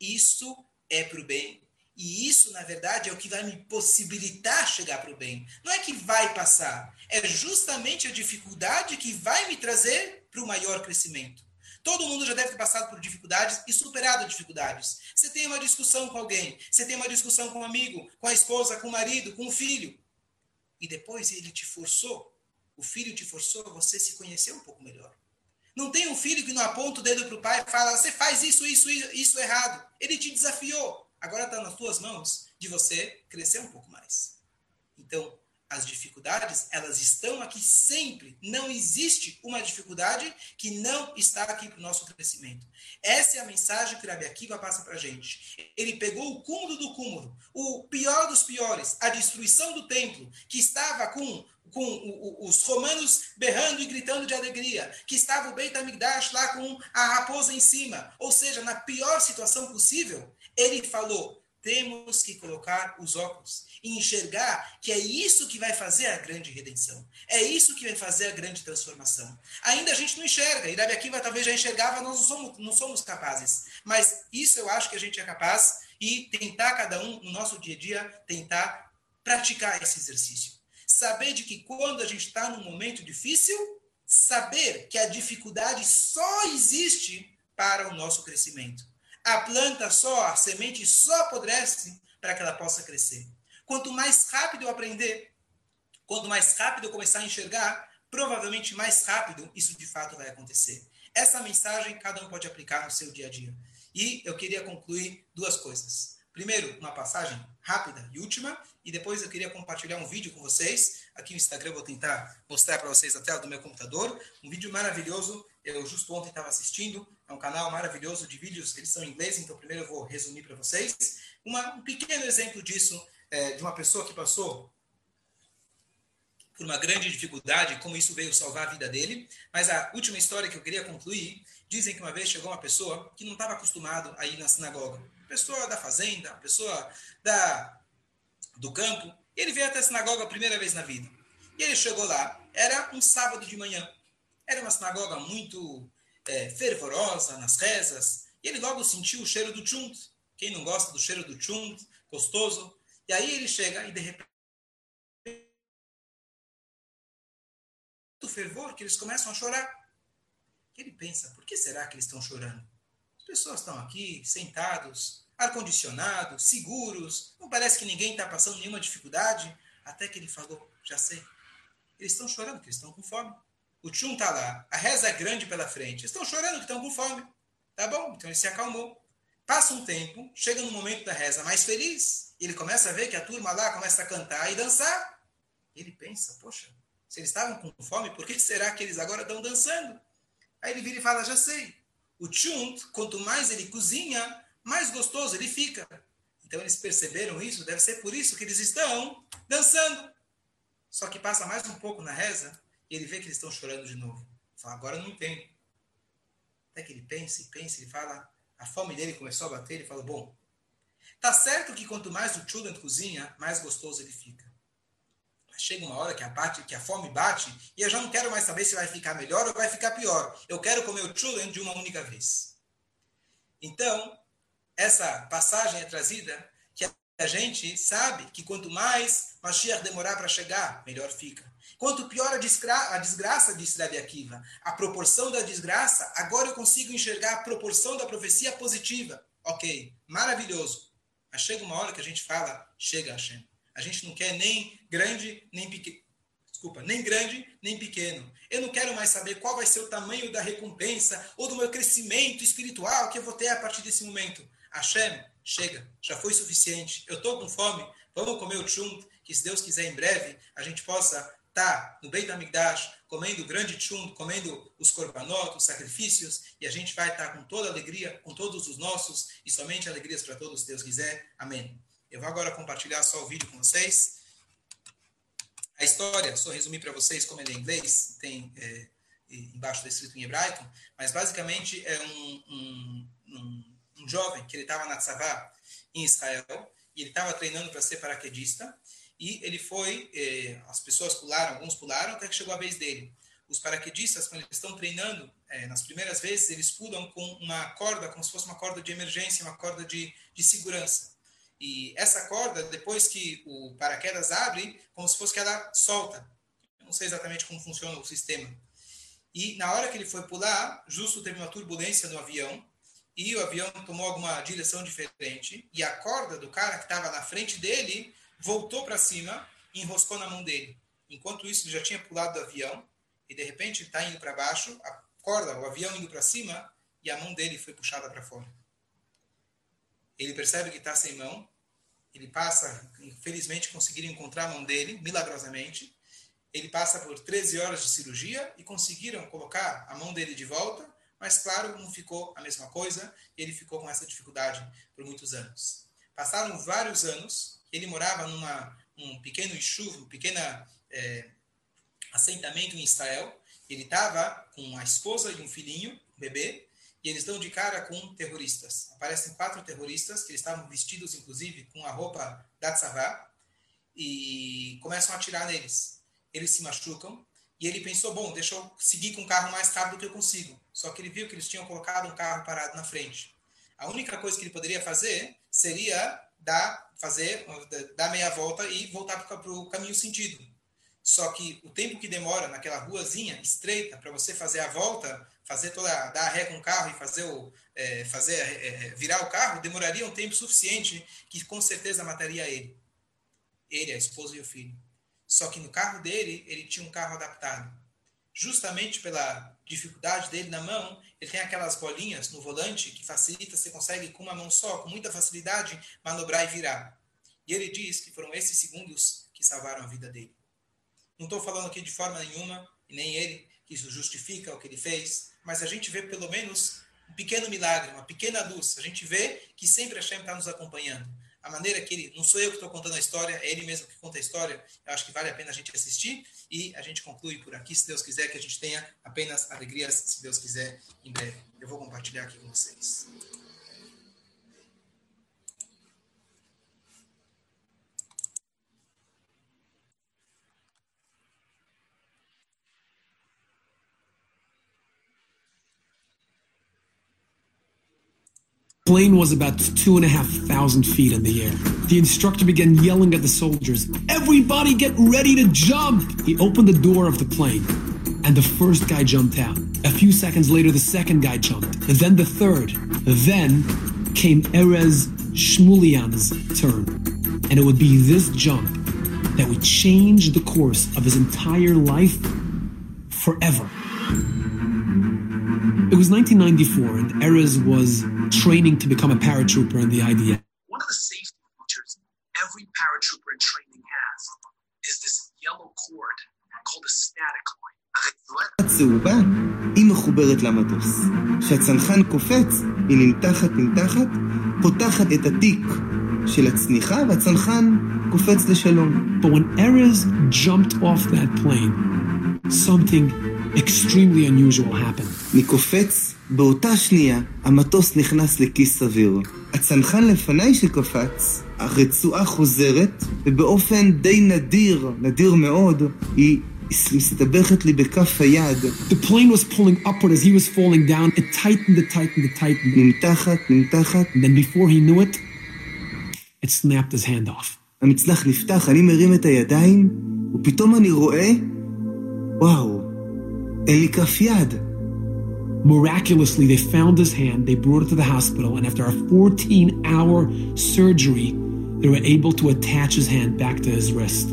Isso é para o bem. E isso, na verdade, é o que vai me possibilitar chegar para o bem. Não é que vai passar. É justamente a dificuldade que vai me trazer para o maior crescimento. Todo mundo já deve ter passado por dificuldades e superado dificuldades. Você tem uma discussão com alguém, você tem uma discussão com um amigo, com a esposa, com o marido, com o filho. E depois ele te forçou, o filho te forçou a você se conhecer um pouco melhor. Não tem um filho que não aponta o dedo para o pai e fala: você faz isso, isso, isso errado. Ele te desafiou. Agora está nas tuas mãos de você crescer um pouco mais. Então, as dificuldades, elas estão aqui sempre. Não existe uma dificuldade que não está aqui para o nosso crescimento. Essa é a mensagem que o Rabi Akiva passa para a gente. Ele pegou o cúmulo do cúmulo, o pior dos piores, a destruição do templo, que estava com, com os romanos berrando e gritando de alegria, que estava o Beit HaMikdash lá com a raposa em cima, ou seja, na pior situação possível, ele falou, temos que colocar os óculos e enxergar que é isso que vai fazer a grande redenção. É isso que vai fazer a grande transformação. Ainda a gente não enxerga. E Irabi Akiva talvez já enxergava, nós não somos, não somos capazes. Mas isso eu acho que a gente é capaz e tentar cada um, no nosso dia a dia, tentar praticar esse exercício. Saber de que quando a gente está num momento difícil, saber que a dificuldade só existe para o nosso crescimento. A planta só, a semente só apodrece para que ela possa crescer. Quanto mais rápido eu aprender, quanto mais rápido eu começar a enxergar, provavelmente mais rápido isso de fato vai acontecer. Essa mensagem cada um pode aplicar no seu dia a dia. E eu queria concluir duas coisas. Primeiro, uma passagem rápida e última, e depois eu queria compartilhar um vídeo com vocês. Aqui no Instagram eu vou tentar mostrar para vocês a tela do meu computador. Um vídeo maravilhoso, eu justo ontem estava assistindo, é um canal maravilhoso de vídeos, eles são em inglês, então primeiro eu vou resumir para vocês. Uma, um pequeno exemplo disso, é, de uma pessoa que passou por uma grande dificuldade, como isso veio salvar a vida dele. Mas a última história que eu queria concluir, dizem que uma vez chegou uma pessoa que não estava acostumado a ir na sinagoga pessoa da fazenda, pessoa da, do campo. Ele veio até a sinagoga a primeira vez na vida. E ele chegou lá, era um sábado de manhã. Era uma sinagoga muito é, fervorosa nas rezas. E ele logo sentiu o cheiro do chunt. Quem não gosta do cheiro do chunt, gostoso. E aí ele chega e de repente o fervor que eles começam a chorar. Ele pensa, por que será que eles estão chorando? pessoas estão aqui, sentados, ar-condicionado, seguros, não parece que ninguém está passando nenhuma dificuldade. Até que ele falou, já sei. Eles estão chorando, porque eles estão com fome. O tchum está lá, a reza é grande pela frente. Estão chorando, que estão com fome. Tá bom, então ele se acalmou. Passa um tempo, chega no momento da reza mais feliz, ele começa a ver que a turma lá começa a cantar e dançar. Ele pensa, poxa, se eles estavam com fome, por que será que eles agora estão dançando? Aí ele vira e fala, já sei. O chunt, quanto mais ele cozinha, mais gostoso ele fica. Então eles perceberam isso, deve ser por isso que eles estão dançando. Só que passa mais um pouco na reza ele vê que eles estão chorando de novo. Fala, agora não entendo. Até que ele pensa e pensa, ele fala, a fome dele começou a bater, ele fala, bom, tá certo que quanto mais o chudant cozinha, mais gostoso ele fica chega uma hora que a, bate, que a fome bate e eu já não quero mais saber se vai ficar melhor ou vai ficar pior. Eu quero comer o chulen de uma única vez. Então, essa passagem é trazida a gente sabe que quanto mais Mashiach demorar para chegar, melhor fica. Quanto pior a, desgra a desgraça, disse Rabi Akiva, a proporção da desgraça, agora eu consigo enxergar a proporção da profecia positiva. Ok, maravilhoso. Mas chega uma hora que a gente fala, chega Hashem. A gente não quer nem grande, nem pequeno. Desculpa, nem grande, nem pequeno. Eu não quero mais saber qual vai ser o tamanho da recompensa ou do meu crescimento espiritual que eu vou ter a partir desse momento. Hashem, chega, já foi suficiente. Eu estou com fome, vamos comer o chunt, que se Deus quiser em breve a gente possa estar tá no Beit HaMikdash, comendo o grande chunt, comendo os korbanot, os sacrifícios, e a gente vai estar tá com toda alegria, com todos os nossos, e somente alegrias para todos, se Deus quiser. Amém. Eu vou agora compartilhar só o vídeo com vocês. A história, só resumir para vocês como ele é em inglês, tem é, embaixo escrito em hebraico, mas basicamente é um, um, um, um jovem que ele estava na Tzavá em Israel, e ele estava treinando para ser paraquedista, e ele foi, é, as pessoas pularam, alguns pularam, até que chegou a vez dele. Os paraquedistas, quando eles estão treinando, é, nas primeiras vezes, eles pulam com uma corda, como se fosse uma corda de emergência, uma corda de, de segurança. E essa corda, depois que o paraquedas abre, como se fosse que ela solta. Eu não sei exatamente como funciona o sistema. E na hora que ele foi pular, justo teve uma turbulência no avião, e o avião tomou alguma direção diferente, e a corda do cara que estava na frente dele voltou para cima e enroscou na mão dele. Enquanto isso, ele já tinha pulado do avião, e de repente está indo para baixo, a corda, o avião indo para cima, e a mão dele foi puxada para fora. Ele percebe que está sem mão, ele passa, infelizmente conseguiram encontrar a mão dele, milagrosamente. Ele passa por 13 horas de cirurgia e conseguiram colocar a mão dele de volta, mas claro, não ficou a mesma coisa, ele ficou com essa dificuldade por muitos anos. Passaram vários anos, ele morava numa um pequeno chuva, um pequeno é, assentamento em Israel. Ele estava com a esposa e um filhinho, um bebê, e eles dão de cara com terroristas. Aparecem quatro terroristas, que eles estavam vestidos, inclusive, com a roupa da Tzavá, e começam a atirar neles. Eles se machucam, e ele pensou, bom, deixa eu seguir com o carro mais rápido que eu consigo. Só que ele viu que eles tinham colocado um carro parado na frente. A única coisa que ele poderia fazer seria dar, fazer, dar meia volta e voltar para o caminho sentido. Só que o tempo que demora naquela ruazinha estreita para você fazer a volta, fazer toda, dar a ré com o carro e fazer o, é, fazer é, é, virar o carro, demoraria um tempo suficiente que com certeza mataria ele, ele, a esposa e o filho. Só que no carro dele ele tinha um carro adaptado. Justamente pela dificuldade dele na mão, ele tem aquelas bolinhas no volante que facilita, você consegue com uma mão só, com muita facilidade, manobrar e virar. E ele diz que foram esses segundos que salvaram a vida dele. Não estou falando aqui de forma nenhuma, e nem ele, que isso justifica o que ele fez, mas a gente vê pelo menos um pequeno milagre, uma pequena luz. A gente vê que sempre a Hashem está nos acompanhando. A maneira que ele, não sou eu que estou contando a história, é ele mesmo que conta a história. Eu acho que vale a pena a gente assistir e a gente conclui por aqui, se Deus quiser, que a gente tenha apenas alegrias, se Deus quiser, em breve. Eu vou compartilhar aqui com vocês. Plane was about two and a half thousand feet in the air. The instructor began yelling at the soldiers, Everybody get ready to jump! He opened the door of the plane, and the first guy jumped out. A few seconds later, the second guy jumped, then the third. Then came Erez Shmulian's turn. And it would be this jump that would change the course of his entire life forever. It was 1994, and Erez was training to become a paratrooper in the IDF. One of the safety features every paratrooper in training has is this yellow cord called a static line. הצהובה, היא מחוברת למטוס. כשהצנחן קופץ, היא נמתחת נמתחת, פותחת את התיק של הצניחה, והצנחן קופץ לשלום. But when Erez jumped off that plane, something extremely unusual happened. אני קופץ, באותה שנייה המטוס נכנס לכיס סביר. הצנחן לפניי שקפץ, הרצועה חוזרת, ובאופן די נדיר, נדיר מאוד, היא מסתבכת לי בכף היד. The plane was pulling upward as he was falling down. It tightened, it tightened, it tightened. נמתחת, נמתחת. And then before he knew it, it snapped his hand off. המצנח נפתח, אני מרים את הידיים, ופתאום אני רואה, וואו, אין לי כף יד. Miraculously, they found his hand, they brought it to the hospital, and after a 14 hour surgery, they were able to attach his hand back to his wrist.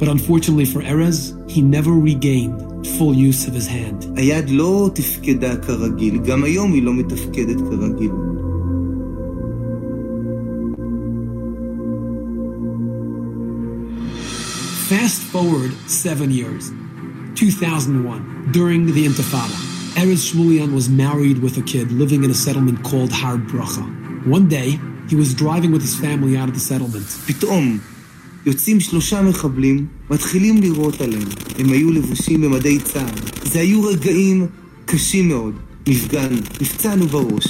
But unfortunately for Erez, he never regained full use of his hand. היד לא תפקדה כרגיל, גם היום היא לא מתפקדת כרגיל. Fast forward seven years, 2001, during the Intifada. Erez Shmulian was married with a kid living in a settlement called Har Bracha. One day, he was driving with his family out of the settlement. פתאום יוצאים שלושה מחבלים, מתחילים לירות עליהם. הם היו לבושים במדי צה"ל. זה היו רגעים קשים מאוד. נפגענו, נפצענו בראש.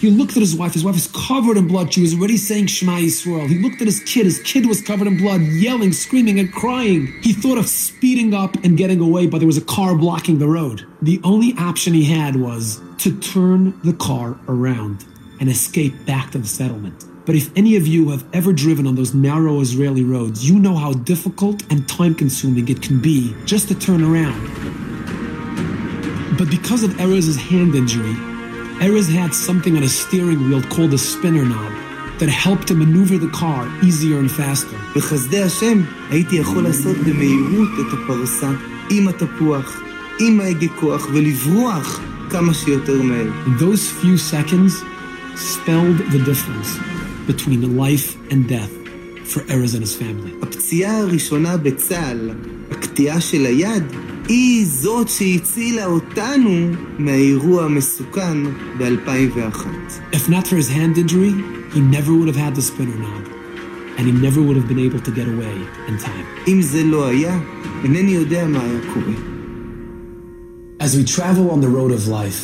He looked at his wife. His wife was covered in blood. She was already saying Shema Yisrael. He looked at his kid. His kid was covered in blood, yelling, screaming, and crying. He thought of speeding up and getting away, but there was a car blocking the road. The only option he had was to turn the car around and escape back to the settlement. But if any of you have ever driven on those narrow Israeli roads, you know how difficult and time consuming it can be just to turn around But because of Erez's hand injury, Erez had something on his steering wheel called a spinner knob that helped him maneuver the car easier and faster. בחסדי השם הייתי יכול לעשות במהירות את הפרסה עם התפוח, עם ההגה כוח, ולברוח כמה שיותר מהר. And those few seconds spelled the difference between life and death for Erez and his family. הפציעה הראשונה בצה"ל, הקטיעה של היד, היא זאת שהצילה אותנו מהאירוע המסוכן ב-2001. If not for his hand injury, he never would have had the spinner knob, and he never would have been able to get away in time. אם זה לא היה, אינני יודע מה היה קורה. As we travel on the road of life,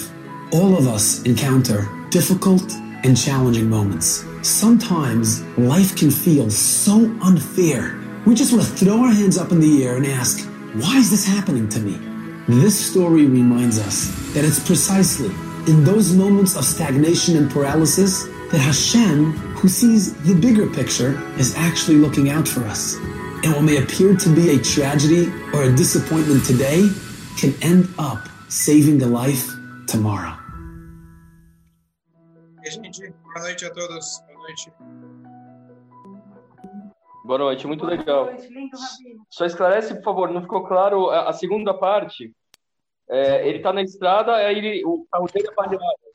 all of us encounter difficult and challenging moments. Sometimes life can feel so unfair. We just want to throw our hands up in the air and ask, why is this happening to me? This story reminds us that it's precisely in those moments of stagnation and paralysis that Hashem, who sees the bigger picture, is actually looking out for us. And what may appear to be a tragedy or a disappointment today can end up saving a life tomorrow. Boa noite a todos. Boa noite. Boa noite, muito legal. Boa noite, lindo. Só esclarece, por favor, não ficou claro a, a segunda parte. É, ele está na estrada, aí ele, o carro dele é baleado.